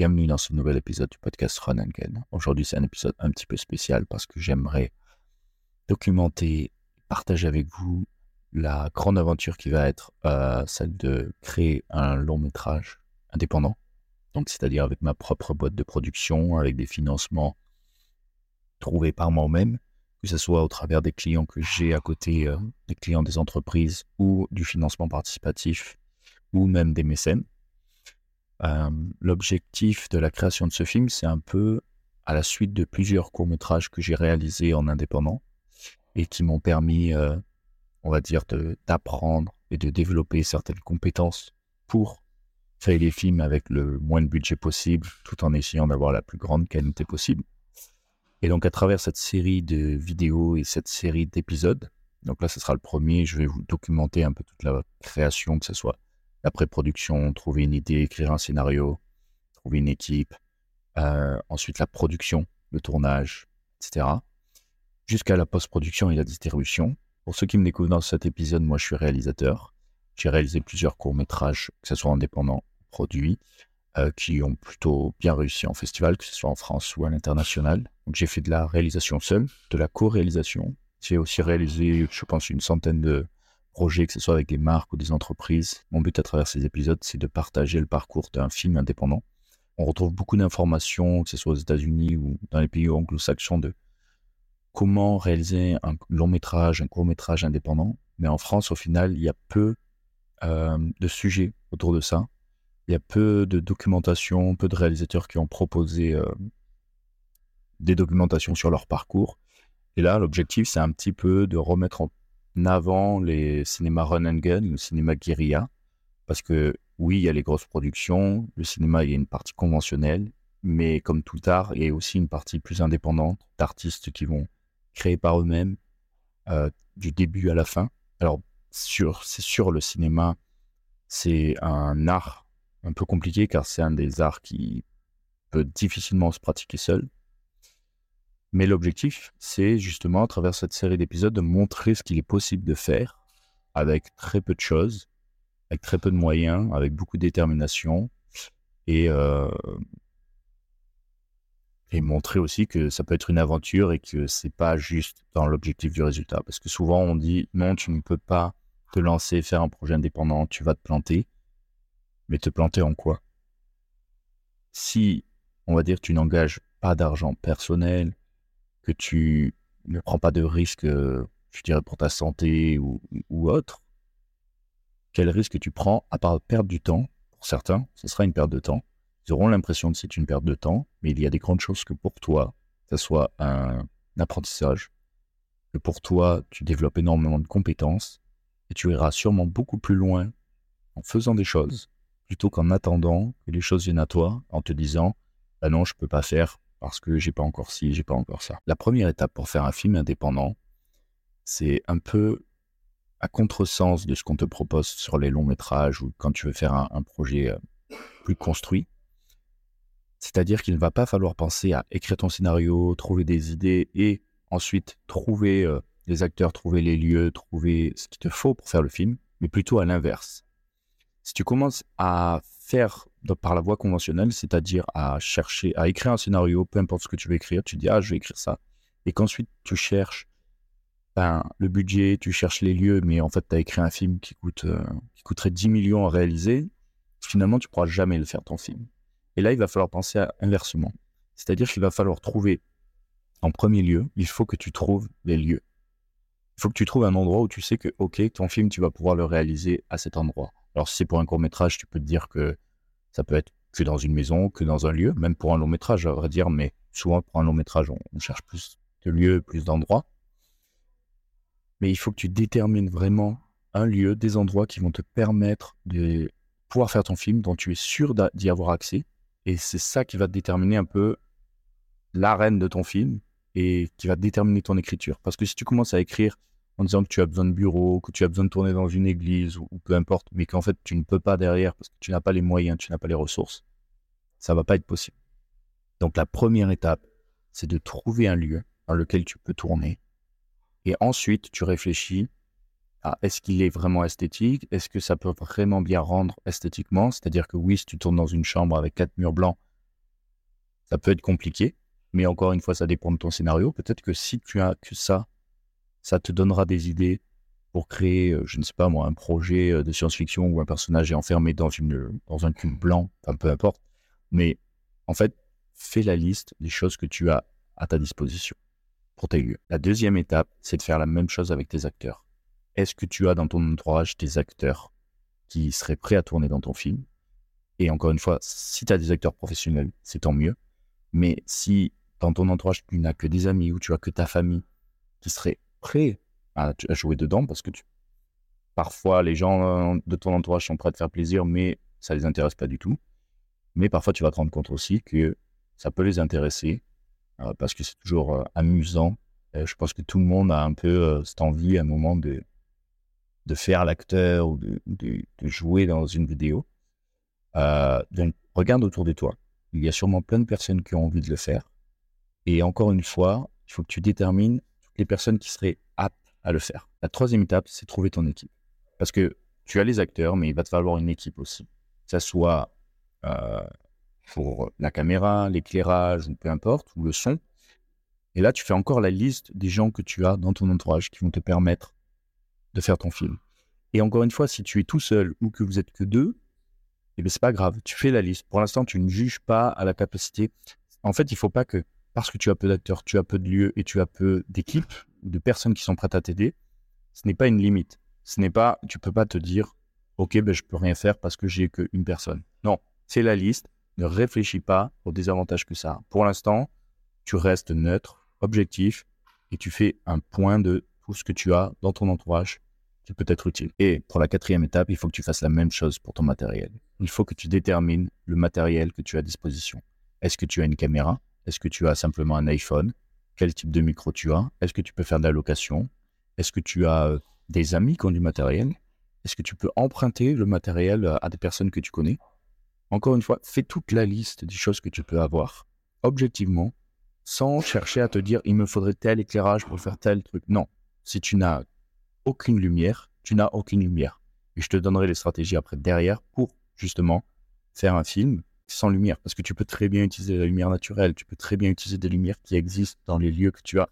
Bienvenue dans ce nouvel épisode du podcast Run and Gun. Aujourd'hui, c'est un épisode un petit peu spécial parce que j'aimerais documenter, partager avec vous la grande aventure qui va être euh, celle de créer un long métrage indépendant. Donc, c'est-à-dire avec ma propre boîte de production, avec des financements trouvés par moi-même, que ce soit au travers des clients que j'ai à côté, euh, des clients des entreprises ou du financement participatif ou même des mécènes. Euh, l'objectif de la création de ce film, c'est un peu à la suite de plusieurs courts-métrages que j'ai réalisés en indépendant et qui m'ont permis, euh, on va dire, d'apprendre et de développer certaines compétences pour faire les films avec le moins de budget possible, tout en essayant d'avoir la plus grande qualité possible. Et donc, à travers cette série de vidéos et cette série d'épisodes, donc là, ce sera le premier, je vais vous documenter un peu toute la création, que ce soit la pré-production, trouver une idée, écrire un scénario, trouver une équipe, euh, ensuite la production, le tournage, etc. Jusqu'à la post-production et la distribution. Pour ceux qui me découvrent dans cet épisode, moi je suis réalisateur. J'ai réalisé plusieurs courts-métrages, que ce soit indépendants ou produits, euh, qui ont plutôt bien réussi en festival, que ce soit en France ou à l'international. J'ai fait de la réalisation seule, de la co-réalisation. J'ai aussi réalisé, je pense, une centaine de, projet, que ce soit avec des marques ou des entreprises. Mon but à travers ces épisodes, c'est de partager le parcours d'un film indépendant. On retrouve beaucoup d'informations, que ce soit aux États-Unis ou dans les pays anglo-saxons, de comment réaliser un long métrage, un court métrage indépendant. Mais en France, au final, il y a peu euh, de sujets autour de ça. Il y a peu de documentation, peu de réalisateurs qui ont proposé euh, des documentations sur leur parcours. Et là, l'objectif, c'est un petit peu de remettre en avant les cinémas run and gun, le cinéma guérilla, parce que oui, il y a les grosses productions, le cinéma, il y a une partie conventionnelle, mais comme tout art, il y a aussi une partie plus indépendante d'artistes qui vont créer par eux-mêmes euh, du début à la fin. Alors, c'est sûr, le cinéma, c'est un art un peu compliqué car c'est un des arts qui peut difficilement se pratiquer seul. Mais l'objectif, c'est justement à travers cette série d'épisodes de montrer ce qu'il est possible de faire avec très peu de choses, avec très peu de moyens, avec beaucoup de détermination et, euh, montrer aussi que ça peut être une aventure et que c'est pas juste dans l'objectif du résultat. Parce que souvent on dit non, tu ne peux pas te lancer, faire un projet indépendant, tu vas te planter. Mais te planter en quoi? Si, on va dire, tu n'engages pas d'argent personnel, que tu ne prends pas de risque, euh, je dirais, pour ta santé ou, autre, quel risque tu prends à part perdre du temps Pour certains, ce sera une perte de temps. Ils auront l'impression que c'est une perte de temps, mais il y a des grandes choses que pour toi, ce soit un, apprentissage, que pour toi, tu développes énormément de compétences et tu iras sûrement beaucoup plus loin en faisant des choses plutôt qu'en attendant que les choses viennent à toi en te disant bah non, je peux pas faire parce que j'ai pas encore ci, j'ai pas encore ça. La première étape pour faire un film indépendant, c'est un peu à contresens de ce qu'on te propose sur les longs métrages ou quand tu veux faire un, projet euh, plus construit. C'est-à-dire qu'il ne va pas falloir penser à écrire ton scénario, trouver des idées et ensuite trouver euh, les acteurs, trouver les lieux, trouver ce qu'il te faut pour faire le film, mais plutôt à l'inverse. Si tu commences à faire par la voie conventionnelle, c'est-à-dire à chercher, à écrire un scénario, peu importe ce que tu veux écrire, tu dis, ah, je vais écrire ça. Et qu'ensuite, tu cherches ben, le budget, tu cherches les lieux, mais en fait, tu as écrit un film qui, coûte, euh, qui coûterait 10 millions à réaliser, finalement, tu pourras jamais le faire, ton film. Et là, il va falloir penser à inversement. C'est-à-dire qu'il va falloir trouver, en premier lieu, il faut que tu trouves les lieux. Il faut que tu trouves un endroit où tu sais que, OK, ton film, tu vas pouvoir le réaliser à cet endroit. Alors, si c'est pour un court métrage, tu peux te dire que ça peut être que dans une maison, que dans un lieu, même pour un long métrage, à vrai dire, mais souvent pour un long métrage, on, cherche plus de lieux, plus d'endroits. Mais il faut que tu détermines vraiment un lieu, des endroits qui vont te permettre de pouvoir faire ton film, dont tu es sûr d'y avoir accès. Et c'est ça qui va déterminer un peu l'arène de ton film et qui va déterminer ton écriture. Parce que si tu commences à écrire en disant que tu as besoin de bureau, que tu as besoin de tourner dans une église ou, peu importe, mais qu'en fait tu ne peux pas derrière parce que tu n'as pas les moyens, tu n'as pas les ressources, ça va pas être possible. Donc la première étape, c'est de trouver un lieu dans lequel tu peux tourner. Et ensuite, tu réfléchis à est-ce qu'il est vraiment esthétique? Est-ce que ça peut vraiment bien rendre esthétiquement? C'est-à-dire que oui, si tu tournes dans une chambre avec quatre murs blancs, Ça peut être compliqué, mais encore une fois, ça dépend de ton scénario. Peut-être que si tu as que ça, ça te donnera des idées pour créer, euh, je ne sais pas moi, un projet euh, de science-fiction où un personnage est enfermé dans, une, dans un cube blanc, peu importe. Mais en fait, fais la liste des choses que tu as à ta disposition pour tes lieux. La deuxième étape, c'est de faire la même chose avec tes acteurs. Est-ce que tu as dans ton entourage des acteurs qui seraient prêts à tourner dans ton film? Et encore une fois, si tu as des acteurs professionnels, c'est tant mieux. Mais si dans ton entourage, tu n'as que des amis ou tu as que ta famille qui seraient prêts à, jouer dedans, parce que parfois les gens de ton entourage sont prêts à te faire plaisir, mais ça les intéresse pas du tout. Mais parfois, tu vas te rendre compte aussi que ça peut les intéresser euh, parce que c'est toujours euh, amusant. je pense que tout le monde a un peu euh, cette envie à un moment de, de faire l'acteur ou de, de, jouer dans une vidéo. donc, regarde autour de toi. Il y a sûrement plein de personnes qui ont envie de le faire. Et encore une fois, il faut que tu détermines les personnes qui seraient aptes à le faire. La troisième étape, c'est trouver ton équipe. Parce que tu as les acteurs, mais il va te falloir une équipe aussi. Que ça soit euh, pour la caméra, l'éclairage, ou peu importe, ou le son. Et là, tu fais encore la liste des gens que tu as dans ton entourage qui vont te permettre de faire ton film. Et encore une fois, si tu es tout seul ou que vous êtes que deux, eh bien, c'est pas grave. Tu fais la liste. Pour l'instant, tu ne juges pas à la capacité. En fait, il faut pas que, parce que tu as peu d'acteurs, tu as peu de lieux et tu as peu d'équipes, de personnes qui sont prêtes à t'aider, ce n'est pas une limite. Ce n'est pas, tu peux pas te dire, OK, ben, je peux rien faire parce que j'ai qu'une personne. Non, c'est la liste. Ne réfléchis pas aux désavantages que ça a. Pour l'instant, tu restes neutre, objectif, et tu fais un point de tout ce que tu as dans ton entourage qui peut être utile. Et pour la quatrième étape, il faut que tu fasses la même chose pour ton matériel. Il faut que tu détermines le matériel que tu as à disposition. Est-ce que tu as une caméra? Est-ce que tu as simplement un iPhone? Quel type de micro tu as? Est-ce que tu peux faire de la location? Est-ce que tu as euh, des amis qui ont du matériel? Est-ce que tu peux emprunter le matériel euh, à des personnes que tu connais? Encore une fois, fais toute la liste des choses que tu peux avoir, objectivement, sans chercher à te dire il me faudrait tel éclairage pour faire tel truc. Non, si tu n'as aucune lumière, tu n'as aucune lumière. Et je te donnerai les stratégies après derrière pour justement faire un film sans lumière. Parce que tu peux très bien utiliser la lumière naturelle, tu peux très bien utiliser des lumières qui existent dans les lieux que tu as.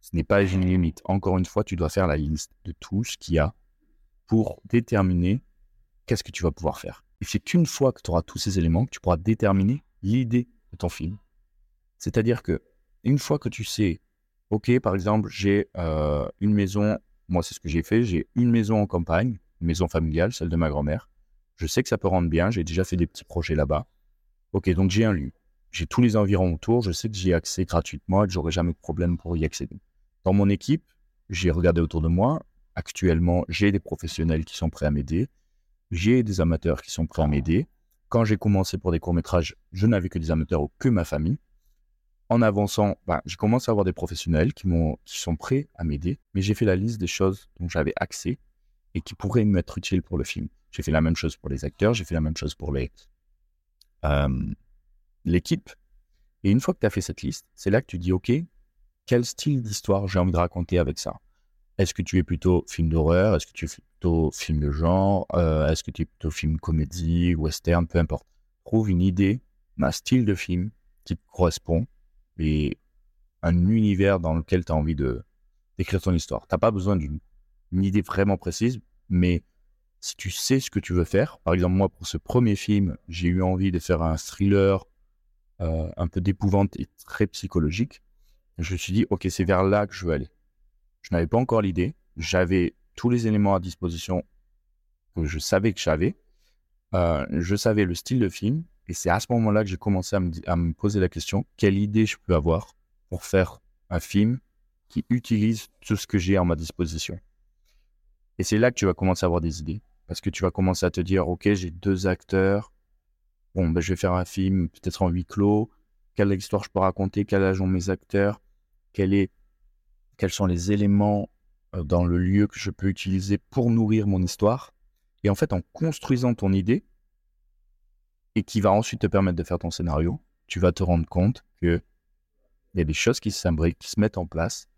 Ce n'est pas une limite. Encore une fois, tu dois faire la liste de tout ce qu'il y a pour déterminer qu'est-ce que tu vas pouvoir faire. Et c'est qu'une fois que tu auras tous ces éléments que tu pourras déterminer l'idée de ton film. C'est-à-dire que une fois que tu sais, ok, par exemple, j'ai euh, une maison, moi c'est ce que j'ai fait, j'ai une maison en campagne, une maison familiale, celle de ma grand-mère. Je sais que ça peut rendre bien, j'ai déjà fait des petits projets là-bas. Ok, donc j'ai un lieu, j'ai tous les environs autour, je sais que j'y ai accès gratuitement et que j'aurai jamais de problème pour y accéder. Dans mon équipe, j'ai regardé autour de moi. Actuellement, j'ai des professionnels qui sont prêts à m'aider j'ai des amateurs qui sont prêts à m'aider. Quand j'ai commencé pour des courts-métrages, je n'avais que des amateurs ou que ma famille. En avançant, ben, j'ai commencé à avoir des professionnels qui, qui sont prêts à m'aider, mais j'ai fait la liste des choses dont j'avais accès et qui pourraient m'être utiles pour le film. J'ai fait la même chose pour les acteurs, j'ai fait la même chose pour les, l'équipe. Et une fois que tu as fait cette liste, c'est là que tu dis, OK, quel style d'histoire j'ai envie de raconter avec ça? Est-ce que tu es plutôt film d'horreur? Est-ce que tu es plutôt film de genre? Euh, Est-ce que tu es plutôt film comédie, western, peu importe. Trouve une idée, un style de film qui te correspond et un univers dans lequel tu as envie de d'écrire ton histoire. Tu n'as pas besoin d'une idée vraiment précise, mais si tu sais ce que tu veux faire, par exemple moi pour ce premier film, j'ai eu envie de faire un thriller euh, un peu d'épouvante et très psychologique. Je me suis dit, ok, c'est vers là que je veux aller. Je n'avais pas encore l'idée. J'avais tous les éléments à disposition que je savais que j'avais. Euh, je savais le style de film. Et c'est à ce moment-là que j'ai commencé à me, à me, poser la question, quelle idée je peux avoir pour faire un film qui utilise tout ce que j'ai à ma disposition. Et c'est là que tu vas commencer à avoir des idées. Parce que tu vas commencer à te dire, OK, j'ai deux acteurs. Bon, ben, je vais faire un film peut-être en huis clos. Quelle histoire je peux raconter? Quel âge ont mes acteurs? Quel quels sont les éléments euh, dans le lieu que je peux utiliser pour nourrir mon histoire? Et en fait, en construisant ton idée, et qui va ensuite te permettre de faire ton scénario, tu vas te rendre compte que il y a des choses qui s'imbriquent, qui se mettent en place,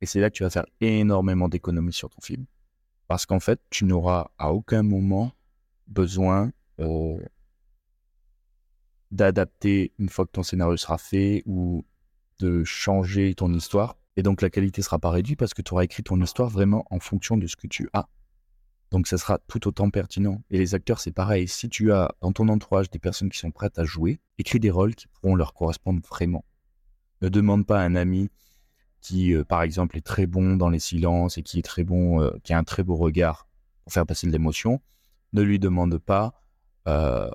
et c'est là que tu vas faire énormément d'économies sur ton film. Parce qu'en fait, tu n'auras à aucun moment besoin euh, d'adapter une fois que ton scénario sera fait ou de changer ton histoire. Et donc la qualité sera pas réduite parce que tu auras écrit ton histoire vraiment en fonction de ce que tu as. Donc ça sera tout autant pertinent. Et les acteurs, c'est pareil. Si tu as dans ton entourage des personnes qui sont prêtes à jouer, écris des rôles qui pourront leur correspondre vraiment. Ne demande pas à un ami qui, euh, par exemple, est très bon dans les silences et qui est très bon, euh, qui a un très beau regard pour faire passer de l'émotion. Ne lui demande pas euh,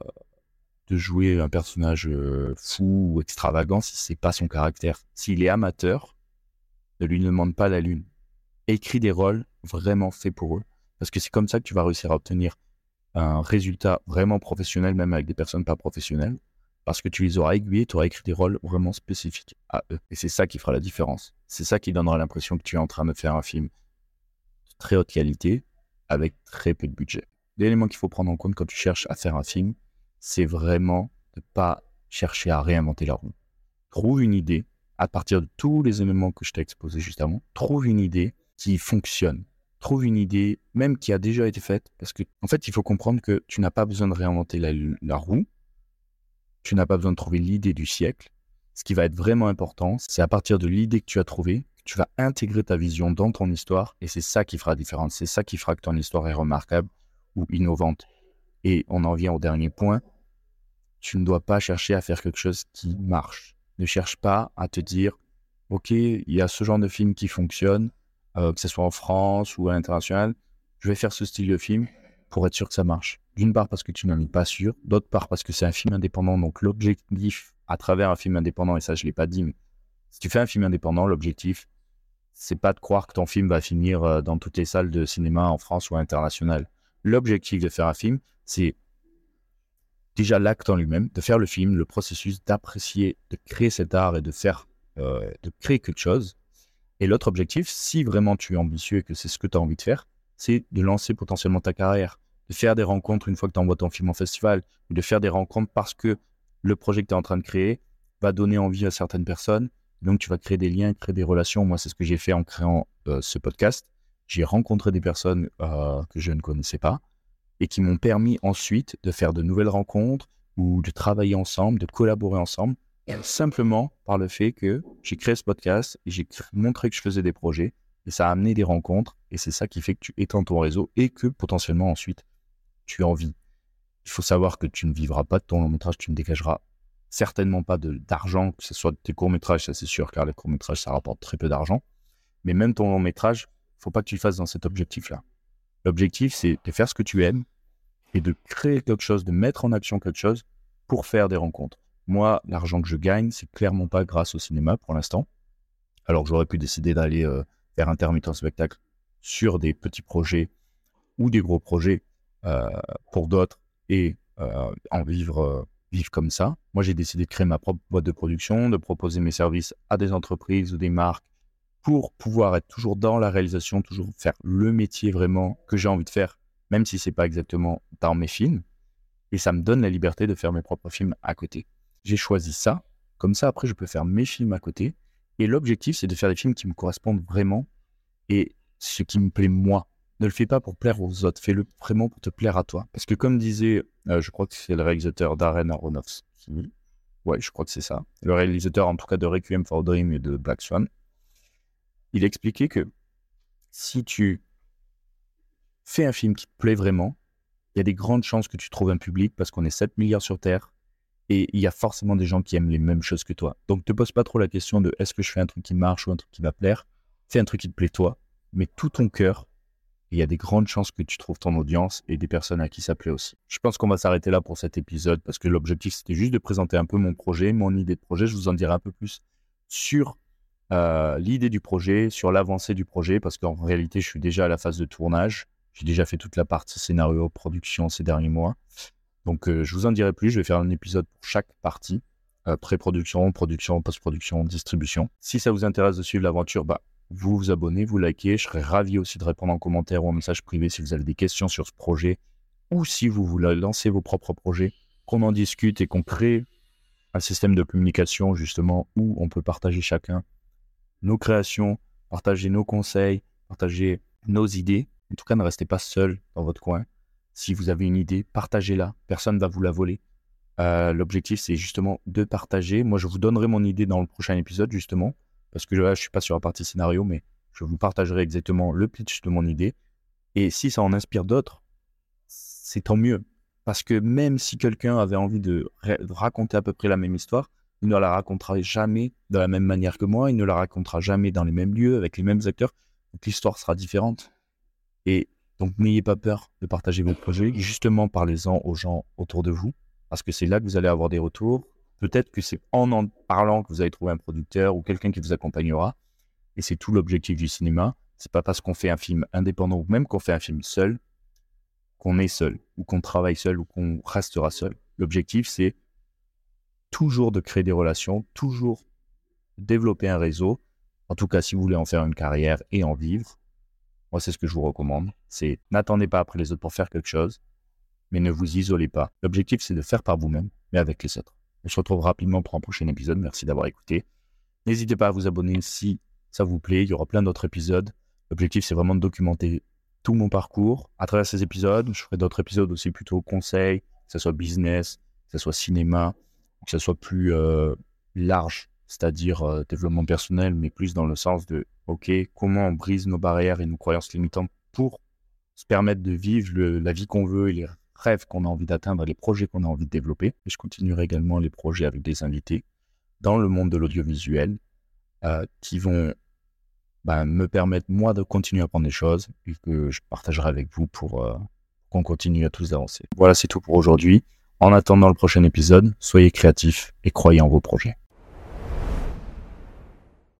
de jouer un personnage fou ou extravagant si c'est pas son caractère. S'il est amateur, ne lui demande pas la lune. Écris des rôles vraiment faits pour eux parce que c'est comme ça que tu vas réussir à obtenir un résultat vraiment professionnel, même avec des personnes pas professionnelles, parce que tu les auras aiguillés, tu auras écrit des rôles vraiment spécifiques à eux. Et c'est ça qui fera la différence. C'est ça qui donnera l'impression que tu es en train de faire un film de très haute qualité, avec très peu de budget. L'élément qu'il faut prendre en compte quand tu cherches à faire un film, c'est vraiment de ne pas chercher à réinventer la roue. Trouve une idée, à partir de tous les éléments que je t'ai exposés juste avant, trouve une idée qui fonctionne, trouve une idée, même qui a déjà été faite, parce que en fait, il faut comprendre que tu n'as pas besoin de réinventer la, roue, tu n'as pas besoin de trouver l'idée du siècle. Ce qui va être vraiment important, c'est à partir de l'idée que tu as trouvée, tu vas intégrer ta vision dans ton histoire, et c'est ça qui fera la différence, c'est ça qui fera que ton histoire est remarquable ou innovante. Et on en vient au dernier point, tu ne dois pas chercher à faire quelque chose qui marche. Ne cherche pas à te dire, OK, il y a ce genre de film qui fonctionne, euh, que ce soit en France ou à l'international, je vais faire ce style de film pour être sûr que ça marche. D'une part parce que tu n'en es pas sûr, d'autre part parce que c'est un film indépendant, donc l'objectif à travers un film indépendant, et ça je ne l'ai pas dit, mais si tu fais un film indépendant, l'objectif, c'est pas de croire que ton film va finir euh, dans toutes les salles de cinéma en France ou à l'international. L'objectif de faire un film, c'est déjà l'acte en lui-même, de faire le film, le processus d'apprécier, de créer cet art et de faire, euh, de créer quelque chose, et l'autre objectif, si vraiment tu es ambitieux et que c'est ce que tu as envie de faire, c'est de lancer potentiellement ta carrière, de faire des rencontres une fois que tu envoies ton film en festival, de faire des rencontres parce que le projet que tu es en train de créer va donner envie à certaines personnes. Donc tu vas créer des liens, créer des relations. Moi, c'est ce que j'ai fait en créant euh, ce podcast. J'ai rencontré des personnes euh, que je ne connaissais pas et qui m'ont permis ensuite de faire de nouvelles rencontres ou de travailler ensemble, de collaborer ensemble simplement par le fait que j'ai créé ce podcast j'ai montré que je faisais des projets et ça a amené des rencontres et c'est ça qui fait que tu étends ton réseau et que potentiellement ensuite tu as envie. Il faut savoir que tu ne vivras pas de ton long métrage, tu ne dégageras certainement pas d'argent, que ce soit de tes courts métrages, ça c'est sûr, car les courts métrages ça rapporte très peu d'argent. Mais même ton long métrage, il faut pas que tu le fasses dans cet objectif-là. L'objectif c'est de faire ce que tu aimes et de créer quelque chose, de mettre en action quelque chose pour faire des rencontres. Moi, l'argent que je gagne, c'est clairement pas grâce au cinéma pour l'instant. Alors j'aurais pu décider d'aller euh, faire intermittent spectacle sur des petits projets ou des gros projets euh, pour d'autres et en vivre, vivre comme ça. Moi, j'ai décidé de créer ma propre boîte de production, de proposer mes services à des entreprises ou des marques pour pouvoir être toujours dans la réalisation, toujours faire le métier vraiment que j'ai envie de faire, même si c'est pas exactement dans mes films. Et ça me donne la liberté de faire mes propres films à côté j'ai choisi ça. Comme ça, après, je peux faire mes films à côté. Et l'objectif, c'est de faire des films qui me correspondent vraiment et ce qui me plaît moi. Ne le fais pas pour plaire aux autres, fais-le vraiment pour te plaire à toi. Parce que comme disait, euh, je crois que c'est le réalisateur Darren Aronofsky, ouais, je crois que c'est ça, le réalisateur en tout cas de Requiem for Dream et de Black Swan, il expliquait que si tu fais un film qui te plaît vraiment, il y a des grandes chances que tu trouves un public parce qu'on est 7 milliards sur Terre, et il y a forcément des gens qui aiment les mêmes choses que toi. Donc, te pose pas trop la question de est-ce que je fais un truc qui marche ou un truc qui va plaire. Fais un truc qui te plaît toi, mets tout ton cœur. Il y a des grandes chances que tu trouves ton audience et des personnes à qui ça plaît aussi. Je pense qu'on va s'arrêter là pour cet épisode parce que l'objectif c'était juste de présenter un peu mon projet, mon idée de projet. Je vous en dirai un peu plus sur euh, l'idée du projet, sur l'avancée du projet parce qu'en réalité je suis déjà à la phase de tournage. J'ai déjà fait toute la partie scénario, production ces derniers mois. Donc, euh, je vous en dirai plus. Je vais faire un épisode pour chaque partie euh, pré-production, production, post-production, distribution. Si ça vous intéresse de suivre l'aventure, bah, vous vous abonnez, vous likez. Je serai ravi aussi de répondre en commentaire ou en message privé si vous avez des questions sur ce projet ou si vous voulez lancer vos propres projets, qu'on en discute et qu'on crée un système de communication justement où on peut partager chacun nos créations, partager nos conseils, partager nos idées. En tout cas, ne restez pas seul dans votre coin. Si vous avez une idée, partagez-la. Personne ne va vous la voler. Euh, l'objectif, c'est justement de partager. Moi, je vous donnerai mon idée dans le prochain épisode, justement, parce que là, je suis pas sur la partie scénario, mais je vous partagerai exactement le pitch de mon idée. Et si ça en inspire d'autres, c'est tant mieux. Parce que même si quelqu'un avait envie de, raconter à peu près la même histoire, il ne la racontera jamais de la même manière que moi, il ne la racontera jamais dans les mêmes lieux, avec les mêmes acteurs. Donc l'histoire sera différente. Et donc n'ayez pas peur de partager vos projets, justement parlez-en aux gens autour de vous parce que c'est là que vous allez avoir des retours. Peut-être que c'est en en parlant que vous allez trouver un producteur ou quelqu'un qui vous accompagnera. Et c'est tout l'objectif du cinéma. C'est pas parce qu'on fait un film indépendant ou même qu'on fait un film seul qu'on est seul ou qu'on travaille seul ou qu'on restera seul. L'objectif, c'est toujours de créer des relations, toujours développer un réseau. En tout cas, si vous voulez en faire une carrière et en vivre, moi, c'est ce que je vous recommande. C'est n'attendez pas après les autres pour faire quelque chose mais ne vous isolez pas. L'objectif, c'est de faire par vous-même, mais avec les autres. On se retrouve rapidement pour un prochain épisode. Merci d'avoir écouté. N'hésitez pas à vous abonner si ça vous plaît. Il y aura plein d'autres épisodes. L'objectif, c'est vraiment de documenter tout mon parcours à travers ces épisodes. Je ferai d'autres épisodes aussi plutôt conseils, que ce soit business, que ce soit cinéma, que ce soit plus euh, large, c'est-à-dire euh, développement personnel, mais plus dans le sens de, OK, comment on brise nos barrières et nos croyances limitantes pour se permettre de vivre la vie qu'on veut et les rêves qu'on a envie d'atteindre, les projets qu'on a envie de développer. Et je continuerai également les projets avec des invités dans le monde de l'audiovisuel euh, qui vont bah, me permettre, moi, de continuer à apprendre des choses et que je partagerai avec vous pour euh, qu'on continue à tous avancer. Voilà, c'est tout pour aujourd'hui. En attendant le prochain épisode, soyez créatifs et croyez en vos projets.